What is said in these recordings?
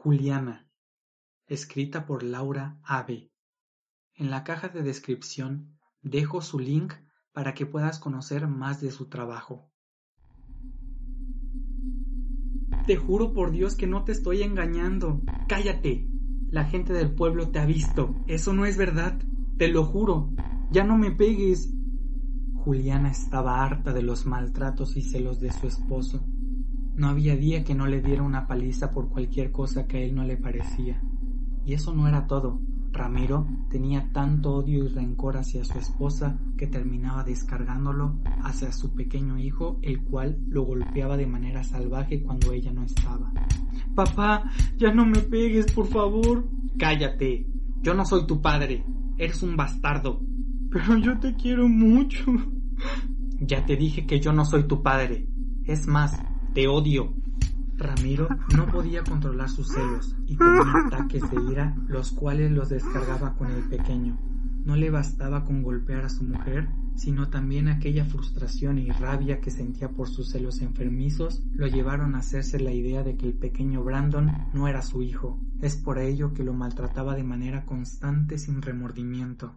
Juliana, escrita por Laura Ave. En la caja de descripción dejo su link para que puedas conocer más de su trabajo. Te juro por Dios que no te estoy engañando. Cállate. La gente del pueblo te ha visto. Eso no es verdad. Te lo juro. Ya no me pegues. Juliana estaba harta de los maltratos y celos de su esposo. No había día que no le diera una paliza por cualquier cosa que a él no le parecía. Y eso no era todo. Ramiro tenía tanto odio y rencor hacia su esposa que terminaba descargándolo hacia su pequeño hijo, el cual lo golpeaba de manera salvaje cuando ella no estaba. Papá, ya no me pegues, por favor. Cállate. Yo no soy tu padre. Eres un bastardo. Pero yo te quiero mucho. Ya te dije que yo no soy tu padre. Es más, te odio. Ramiro no podía controlar sus celos y tenía ataques de ira, los cuales los descargaba con el pequeño. No le bastaba con golpear a su mujer, sino también aquella frustración y rabia que sentía por sus celos enfermizos lo llevaron a hacerse la idea de que el pequeño Brandon no era su hijo. Es por ello que lo maltrataba de manera constante sin remordimiento.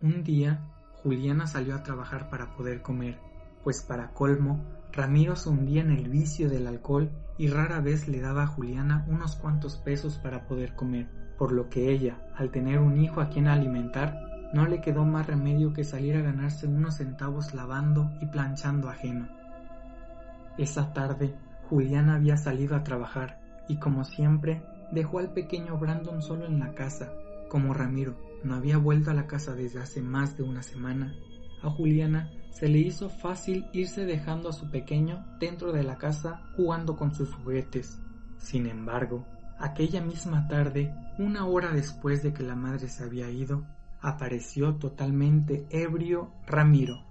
Un día, Juliana salió a trabajar para poder comer, pues para colmo Ramiro se hundía en el vicio del alcohol y rara vez le daba a Juliana unos cuantos pesos para poder comer, por lo que ella, al tener un hijo a quien alimentar, no le quedó más remedio que salir a ganarse unos centavos lavando y planchando ajeno. Esa tarde, Juliana había salido a trabajar y como siempre, dejó al pequeño Brandon solo en la casa. Como Ramiro no había vuelto a la casa desde hace más de una semana, a Juliana se le hizo fácil irse dejando a su pequeño dentro de la casa jugando con sus juguetes. Sin embargo, aquella misma tarde, una hora después de que la madre se había ido, apareció totalmente ebrio Ramiro.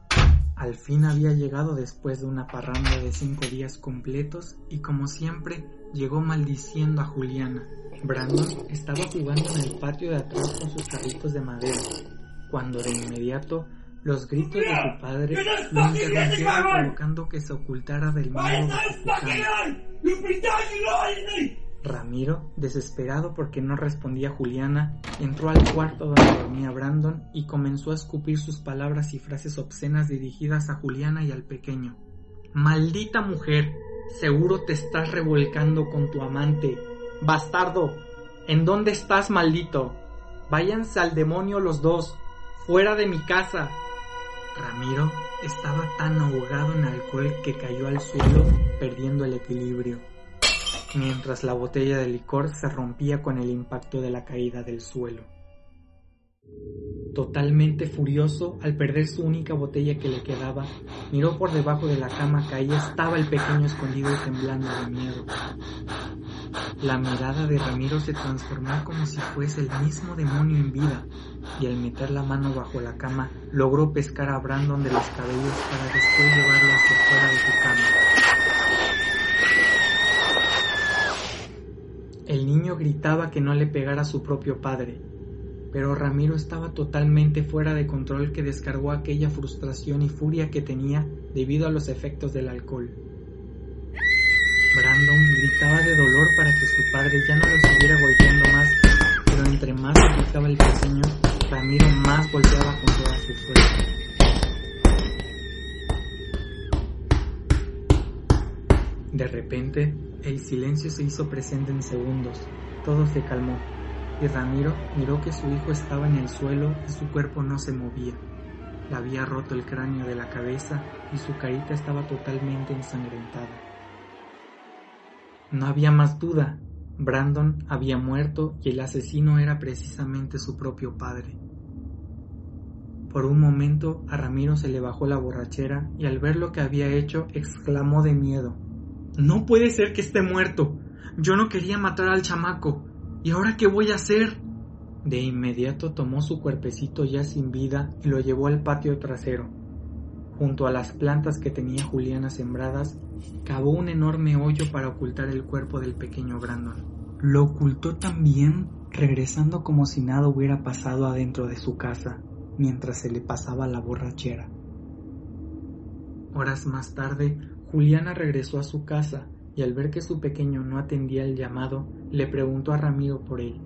Al fin había llegado después de una parranda de cinco días completos y como siempre llegó maldiciendo a Juliana. Brandon estaba jugando en el patio de atrás con sus carritos de madera, cuando de inmediato los gritos de su padre lo interrumpieron provocando que se ocultara del miedo Ramiro, desesperado porque no respondía Juliana, entró al cuarto donde dormía Brandon y comenzó a escupir sus palabras y frases obscenas dirigidas a Juliana y al pequeño. Maldita mujer, seguro te estás revolcando con tu amante. Bastardo, ¿en dónde estás, maldito? Váyanse al demonio los dos, fuera de mi casa, Ramiro estaba tan ahogado en alcohol que cayó al suelo perdiendo el equilibrio, mientras la botella de licor se rompía con el impacto de la caída del suelo. Totalmente furioso, al perder su única botella que le quedaba, miró por debajo de la cama que ahí estaba el pequeño escondido temblando de miedo. La mirada de Ramiro se transformó como si fuese el mismo demonio en vida, y al meter la mano bajo la cama logró pescar a Brandon de los cabellos para después llevarlo hacia fuera de su cama. El niño gritaba que no le pegara a su propio padre, pero Ramiro estaba totalmente fuera de control que descargó aquella frustración y furia que tenía debido a los efectos del alcohol. Brandon gritaba de dolor para que su padre ya no lo siguiera golpeando más, pero entre más gritaba el pequeño, Ramiro más golpeaba con toda su fuerza. De repente, el silencio se hizo presente en segundos, todo se calmó, y Ramiro miró que su hijo estaba en el suelo y su cuerpo no se movía. Le había roto el cráneo de la cabeza y su carita estaba totalmente ensangrentada. No había más duda. Brandon había muerto y el asesino era precisamente su propio padre. Por un momento a Ramiro se le bajó la borrachera y al ver lo que había hecho exclamó de miedo. No puede ser que esté muerto. Yo no quería matar al chamaco. ¿Y ahora qué voy a hacer? De inmediato tomó su cuerpecito ya sin vida y lo llevó al patio trasero. Junto a las plantas que tenía Juliana sembradas, cavó un enorme hoyo para ocultar el cuerpo del pequeño Brandon. Lo ocultó también, regresando como si nada hubiera pasado adentro de su casa, mientras se le pasaba la borrachera. Horas más tarde, Juliana regresó a su casa y al ver que su pequeño no atendía el llamado, le preguntó a Ramiro por él.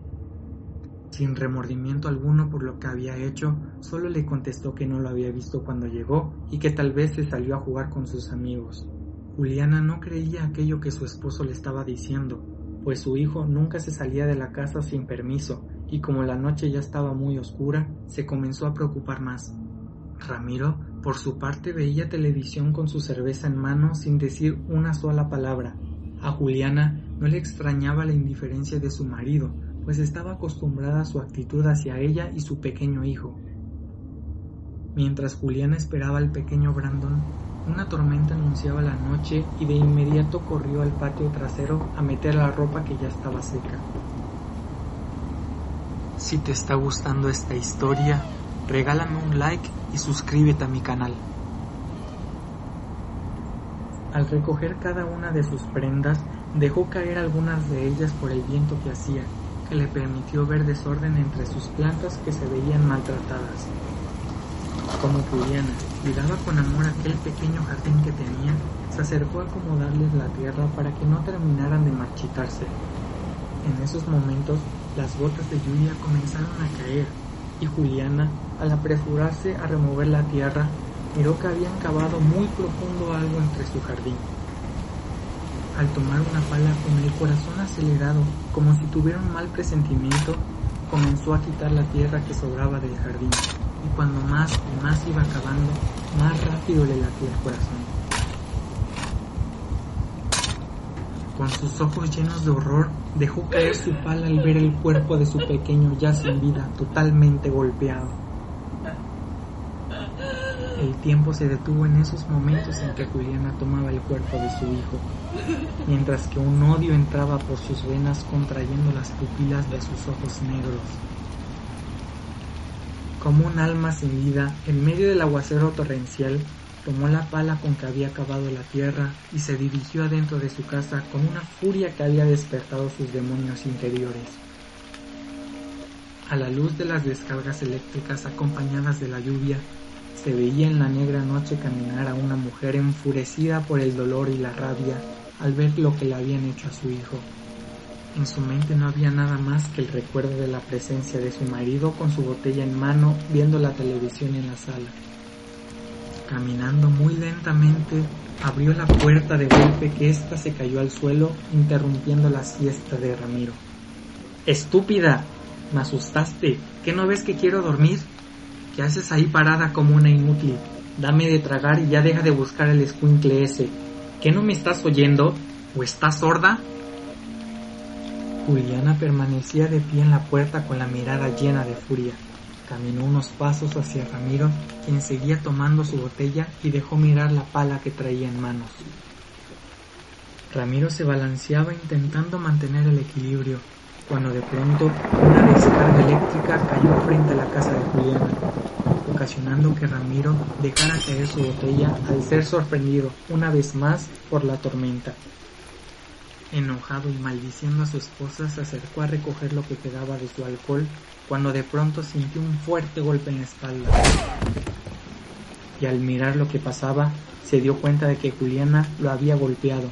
Sin remordimiento alguno por lo que había hecho, solo le contestó que no lo había visto cuando llegó y que tal vez se salió a jugar con sus amigos. Juliana no creía aquello que su esposo le estaba diciendo, pues su hijo nunca se salía de la casa sin permiso y como la noche ya estaba muy oscura, se comenzó a preocupar más. Ramiro, por su parte, veía televisión con su cerveza en mano sin decir una sola palabra. A Juliana no le extrañaba la indiferencia de su marido, pues estaba acostumbrada a su actitud hacia ella y su pequeño hijo. Mientras Juliana esperaba al pequeño Brandon, una tormenta anunciaba la noche y de inmediato corrió al patio trasero a meter la ropa que ya estaba seca. Si te está gustando esta historia, regálame un like y suscríbete a mi canal. Al recoger cada una de sus prendas, dejó caer algunas de ellas por el viento que hacía que le permitió ver desorden entre sus plantas que se veían maltratadas. Como Juliana cuidaba con amor aquel pequeño jardín que tenía, se acercó a acomodarles la tierra para que no terminaran de marchitarse. En esos momentos, las gotas de lluvia comenzaron a caer y Juliana, al apresurarse a remover la tierra, miró que habían cavado muy profundo algo entre su jardín al tomar una pala con el corazón acelerado, como si tuviera un mal presentimiento, comenzó a quitar la tierra que sobraba del jardín, y cuando más y más iba cavando, más rápido le latía el corazón. Con sus ojos llenos de horror, dejó caer su pala al ver el cuerpo de su pequeño ya sin vida, totalmente golpeado. El tiempo se detuvo en esos momentos en que Juliana tomaba el cuerpo de su hijo, mientras que un odio entraba por sus venas contrayendo las pupilas de sus ojos negros. Como un alma sin vida, en medio del aguacero torrencial, tomó la pala con que había cavado la tierra y se dirigió adentro de su casa con una furia que había despertado sus demonios interiores. A la luz de las descargas eléctricas acompañadas de la lluvia, se veía en la negra noche caminar a una mujer enfurecida por el dolor y la rabia al ver lo que le habían hecho a su hijo. En su mente no había nada más que el recuerdo de la presencia de su marido con su botella en mano viendo la televisión en la sala. Caminando muy lentamente, abrió la puerta de golpe que ésta se cayó al suelo, interrumpiendo la siesta de Ramiro. Estúpida, me asustaste, ¿qué no ves que quiero dormir? ¿Qué haces ahí parada como una inútil? Dame de tragar y ya deja de buscar el escuincle ese. ¿Qué no me estás oyendo? ¿O estás sorda? Juliana permanecía de pie en la puerta con la mirada llena de furia. Caminó unos pasos hacia Ramiro, quien seguía tomando su botella y dejó mirar la pala que traía en manos. Ramiro se balanceaba intentando mantener el equilibrio, cuando de pronto una descarga eléctrica cayó frente a la casa de Juliana, ocasionando que Ramiro dejara caer su botella al ser sorprendido una vez más por la tormenta. Enojado y maldiciendo a su esposa, se acercó a recoger lo que quedaba de su alcohol cuando de pronto sintió un fuerte golpe en la espalda. Y al mirar lo que pasaba, se dio cuenta de que Juliana lo había golpeado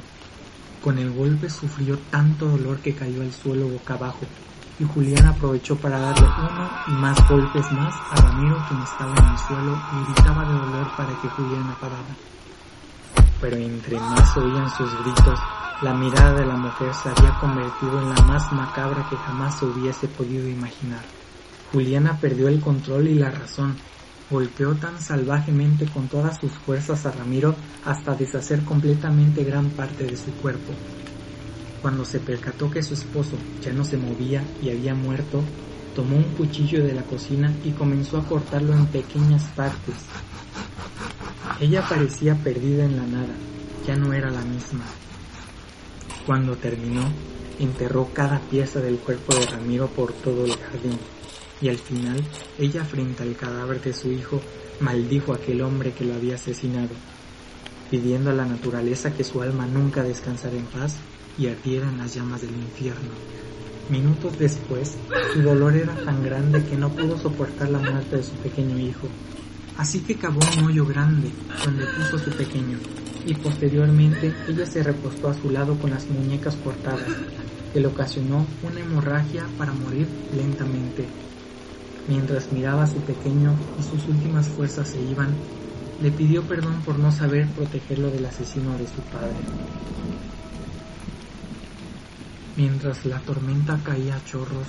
con el golpe sufrió tanto dolor que cayó al suelo boca abajo, y Julián aprovechó para darle uno y más golpes más a Ramiro quien estaba en el suelo y gritaba de dolor para que Juliana parara. Pero entre más oían sus gritos, la mirada de la mujer se había convertido en la más macabra que jamás se hubiese podido imaginar. Juliana perdió el control y la razón, Golpeó tan salvajemente con todas sus fuerzas a Ramiro hasta deshacer completamente gran parte de su cuerpo. Cuando se percató que su esposo ya no se movía y había muerto, tomó un cuchillo de la cocina y comenzó a cortarlo en pequeñas partes. Ella parecía perdida en la nada, ya no era la misma. Cuando terminó, enterró cada pieza del cuerpo de Ramiro por todo el jardín y al final ella frente al cadáver de su hijo maldijo a aquel hombre que lo había asesinado, pidiendo a la naturaleza que su alma nunca descansara en paz y ardiera en las llamas del infierno. Minutos después, su dolor era tan grande que no pudo soportar la muerte de su pequeño hijo, así que cavó un hoyo grande donde puso su pequeño, y posteriormente ella se recostó a su lado con las muñecas cortadas, que le ocasionó una hemorragia para morir lentamente. Mientras miraba a su pequeño y sus últimas fuerzas se iban, le pidió perdón por no saber protegerlo del asesino de su padre. Mientras la tormenta caía a chorros,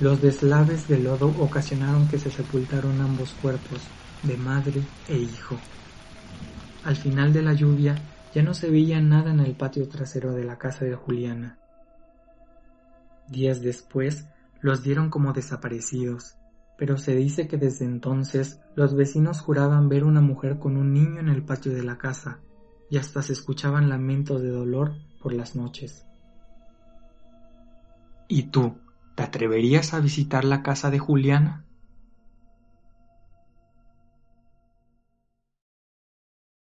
los deslaves de lodo ocasionaron que se sepultaron ambos cuerpos, de madre e hijo. Al final de la lluvia ya no se veía nada en el patio trasero de la casa de Juliana. Días después los dieron como desaparecidos, pero se dice que desde entonces los vecinos juraban ver una mujer con un niño en el patio de la casa, y hasta se escuchaban lamentos de dolor por las noches. ¿Y tú, te atreverías a visitar la casa de Juliana?